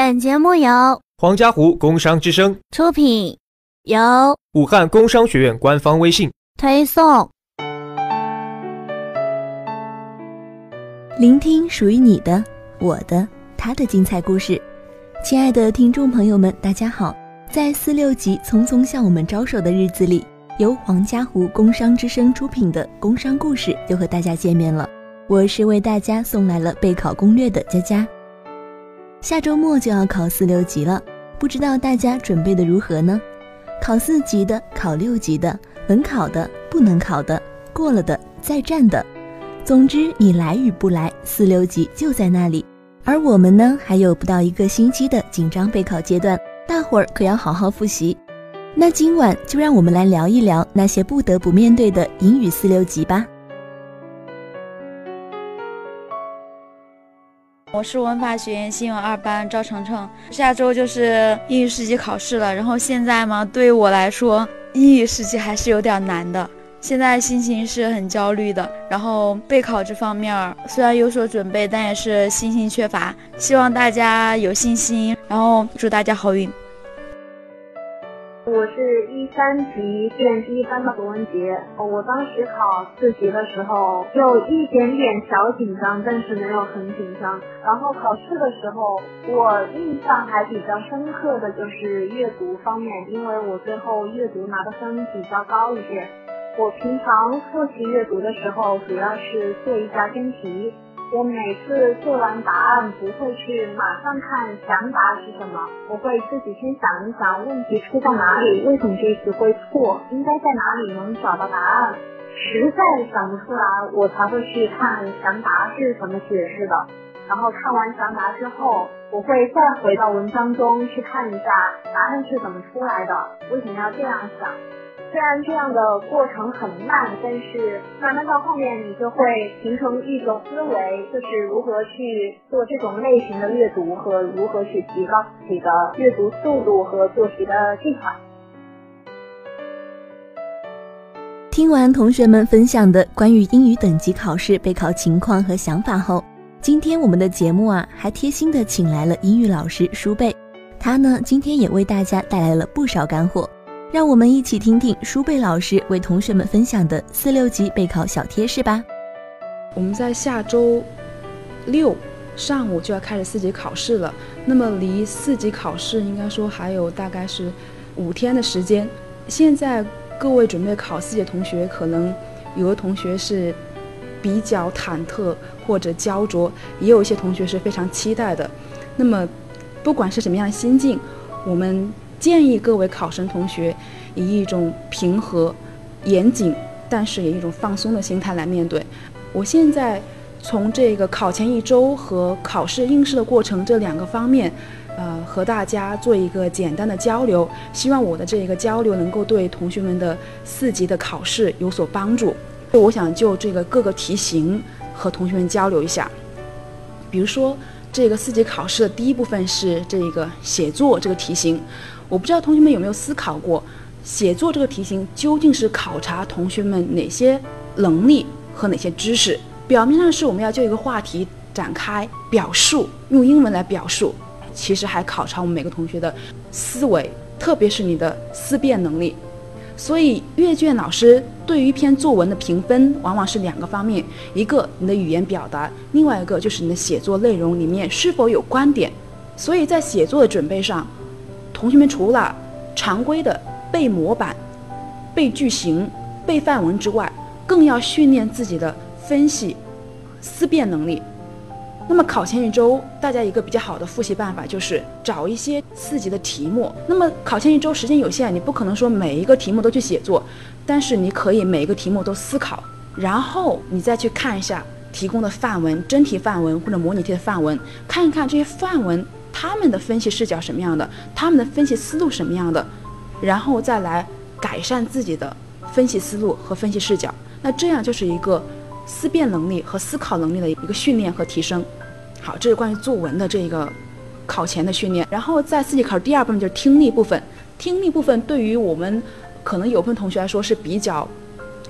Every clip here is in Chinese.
本节目由黄家湖工商之声出品，由武汉工商学院官方微信推送。聆听属于你的、我的、他的精彩故事。亲爱的听众朋友们，大家好！在四六级匆匆向我们招手的日子里，由黄家湖工商之声出品的工商故事又和大家见面了。我是为大家送来了备考攻略的佳佳。下周末就要考四六级了，不知道大家准备的如何呢？考四级的、考六级的、能考的、不能考的、过了的、再战的，总之你来与不来，四六级就在那里。而我们呢，还有不到一个星期的紧张备考阶段，大伙儿可要好好复习。那今晚就让我们来聊一聊那些不得不面对的英语四六级吧。我是文法学院新闻二班赵程程，下周就是英语四级考试了。然后现在嘛，对于我来说，英语四级还是有点难的。现在心情是很焦虑的。然后备考这方面虽然有所准备，但也是信心缺乏。希望大家有信心，然后祝大家好运。我是一三级电机班的罗文杰。我当时考四级的时候，有一点点小紧张，但是没有很紧张。然后考试的时候，我印象还比较深刻的就是阅读方面，因为我最后阅读拿的分比较高一些。我平常复习阅读的时候，主要是做一下真题。我每次做完答案不会去马上看详答是什么，我会自己先想一想问题出在哪里，为什么这次会错，应该在哪里能找到答案。实在想不出来，我才会去看详答是怎么解释的。然后看完详答之后，我会再回到文章中去看一下答案是怎么出来的，为什么要这样想。虽然这样的过程很慢，但是慢慢到后面你就会形成一种思维，就是如何去做这种类型的阅读和如何去提高自己的阅读速度和做题的技巧。听完同学们分享的关于英语等级考试备考情况和想法后，今天我们的节目啊还贴心的请来了英语老师舒贝，他呢今天也为大家带来了不少干货。让我们一起听听舒贝老师为同学们分享的四六级备考小贴士吧。我们在下周六上午就要开始四级考试了，那么离四级考试应该说还有大概是五天的时间。现在各位准备考四级的同学，可能有的同学是比较忐忑或者焦灼，也有一些同学是非常期待的。那么不管是什么样的心境，我们。建议各位考生同学以一种平和、严谨，但是也一种放松的心态来面对。我现在从这个考前一周和考试应试的过程这两个方面，呃，和大家做一个简单的交流。希望我的这个交流能够对同学们的四级的考试有所帮助。我想就这个各个题型和同学们交流一下，比如说这个四级考试的第一部分是这个写作这个题型。我不知道同学们有没有思考过，写作这个题型究竟是考察同学们哪些能力和哪些知识？表面上是我们要就一个话题展开表述，用英文来表述，其实还考察我们每个同学的思维，特别是你的思辨能力。所以阅卷老师对于一篇作文的评分，往往是两个方面：一个你的语言表达，另外一个就是你的写作内容里面是否有观点。所以在写作的准备上。同学们除了常规的背模板、背句型、背范文之外，更要训练自己的分析、思辨能力。那么考前一周，大家一个比较好的复习办法就是找一些四级的题目。那么考前一周时间有限，你不可能说每一个题目都去写作，但是你可以每一个题目都思考，然后你再去看一下提供的范文、真题范文或者模拟题的范文，看一看这些范文。他们的分析视角什么样的？他们的分析思路什么样的？然后再来改善自己的分析思路和分析视角。那这样就是一个思辨能力和思考能力的一个训练和提升。好，这是关于作文的这个考前的训练。然后在四级考试第二部分就是听力部分。听力部分对于我们可能有部分同学来说是比较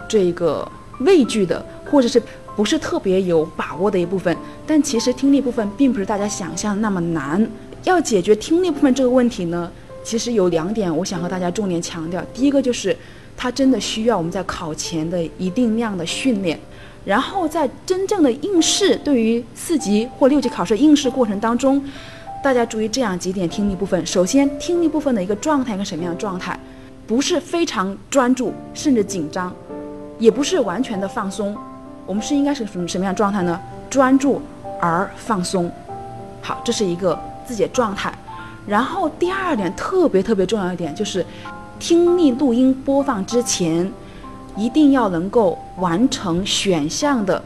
这个畏惧的，或者是。不是特别有把握的一部分，但其实听力部分并不是大家想象那么难。要解决听力部分这个问题呢，其实有两点我想和大家重点强调。第一个就是它真的需要我们在考前的一定量的训练，然后在真正的应试，对于四级或六级考试应试过程当中，大家注意这样几点听力部分。首先，听力部分的一个状态一个什么样的状态？不是非常专注，甚至紧张，也不是完全的放松。我们是应该是什么什么样状态呢？专注而放松。好，这是一个自己的状态。然后第二点特别特别重要一点就是，听力录音播放之前，一定要能够完成选项的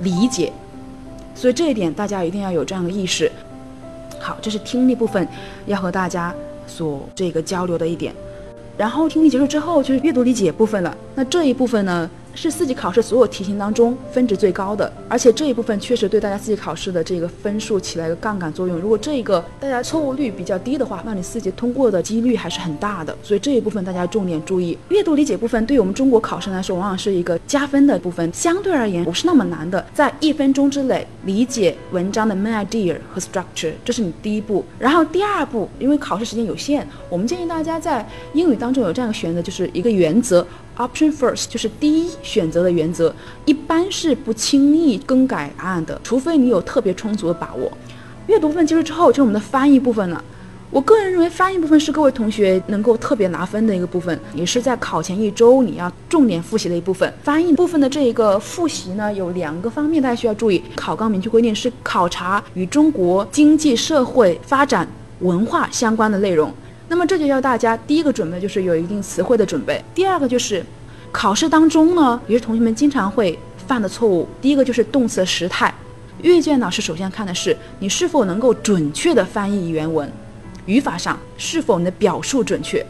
理解。所以这一点大家一定要有这样的意识。好，这是听力部分要和大家所这个交流的一点。然后听力结束之后就是阅读理解部分了。那这一部分呢？是四级考试所有题型当中分值最高的，而且这一部分确实对大家四级考试的这个分数起了一个杠杆作用。如果这个大家错误率比较低的话，那你四级通过的几率还是很大的。所以这一部分大家重点注意。阅读理解部分对于我们中国考生来说，往往是一个加分的部分，相对而言不是那么难的，在一分钟之内理解文章的 main idea 和 structure，这是你第一步。然后第二步，因为考试时间有限，我们建议大家在英语当中有这样的选择，就是一个原则。Option first 就是第一选择的原则，一般是不轻易更改答案的，除非你有特别充足的把握。阅读部分结束之后，就是我们的翻译部分了。我个人认为，翻译部分是各位同学能够特别拿分的一个部分，也是在考前一周你要重点复习的一部分。翻译部分的这一个复习呢，有两个方面大家需要注意。考纲明确规定是考察与中国经济社会发展、文化相关的内容。那么这就要大家第一个准备就是有一定词汇的准备，第二个就是考试当中呢，也是同学们经常会犯的错误。第一个就是动词的时态，阅卷老师首先看的是你是否能够准确的翻译原文，语法上是否你的表述准确。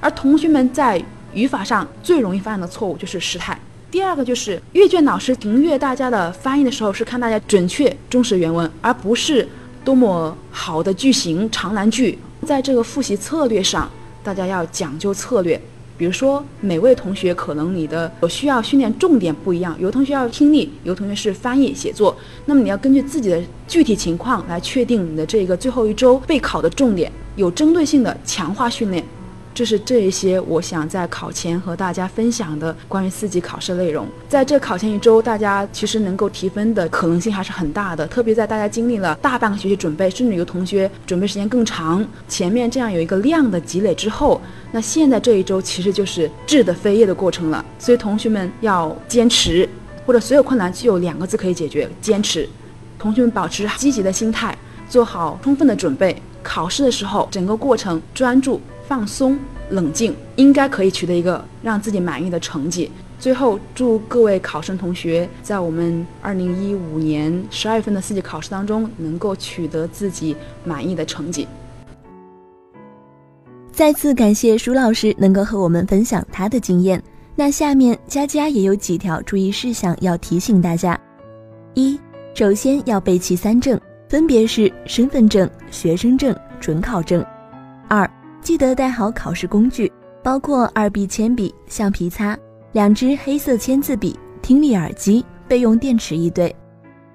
而同学们在语法上最容易犯的错误就是时态。第二个就是阅卷老师评阅大家的翻译的时候是看大家准确忠实原文，而不是多么好的句型长难句。在这个复习策略上，大家要讲究策略。比如说，每位同学可能你的所需要训练重点不一样，有同学要听力，有同学是翻译写作。那么你要根据自己的具体情况来确定你的这个最后一周备考的重点，有针对性的强化训练。这是这一些我想在考前和大家分享的关于四级考试内容。在这考前一周，大家其实能够提分的可能性还是很大的。特别在大家经历了大半个学期准备，甚至有同学准备时间更长，前面这样有一个量的积累之后，那现在这一周其实就是质的飞跃的过程了。所以同学们要坚持，或者所有困难就有两个字可以解决：坚持。同学们保持积极的心态，做好充分的准备。考试的时候，整个过程专注。放松、冷静，应该可以取得一个让自己满意的成绩。最后，祝各位考生同学在我们二零一五年十二月份的四级考试当中，能够取得自己满意的成绩。再次感谢舒老师能够和我们分享他的经验。那下面佳佳也有几条注意事项要提醒大家：一、首先要备齐三证，分别是身份证、学生证、准考证；二、记得带好考试工具，包括二 B 铅笔、橡皮擦、两支黑色签字笔、听力耳机、备用电池一对。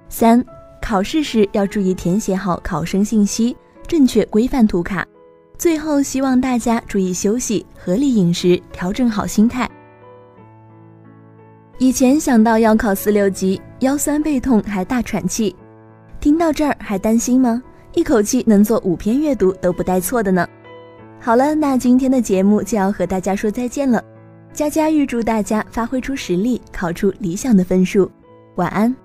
三、考试时要注意填写好考生信息，正确规范涂卡。最后，希望大家注意休息，合理饮食，调整好心态。以前想到要考四六级，腰酸背痛还大喘气，听到这儿还担心吗？一口气能做五篇阅读都不带错的呢。好了，那今天的节目就要和大家说再见了。佳佳预祝大家发挥出实力，考出理想的分数。晚安。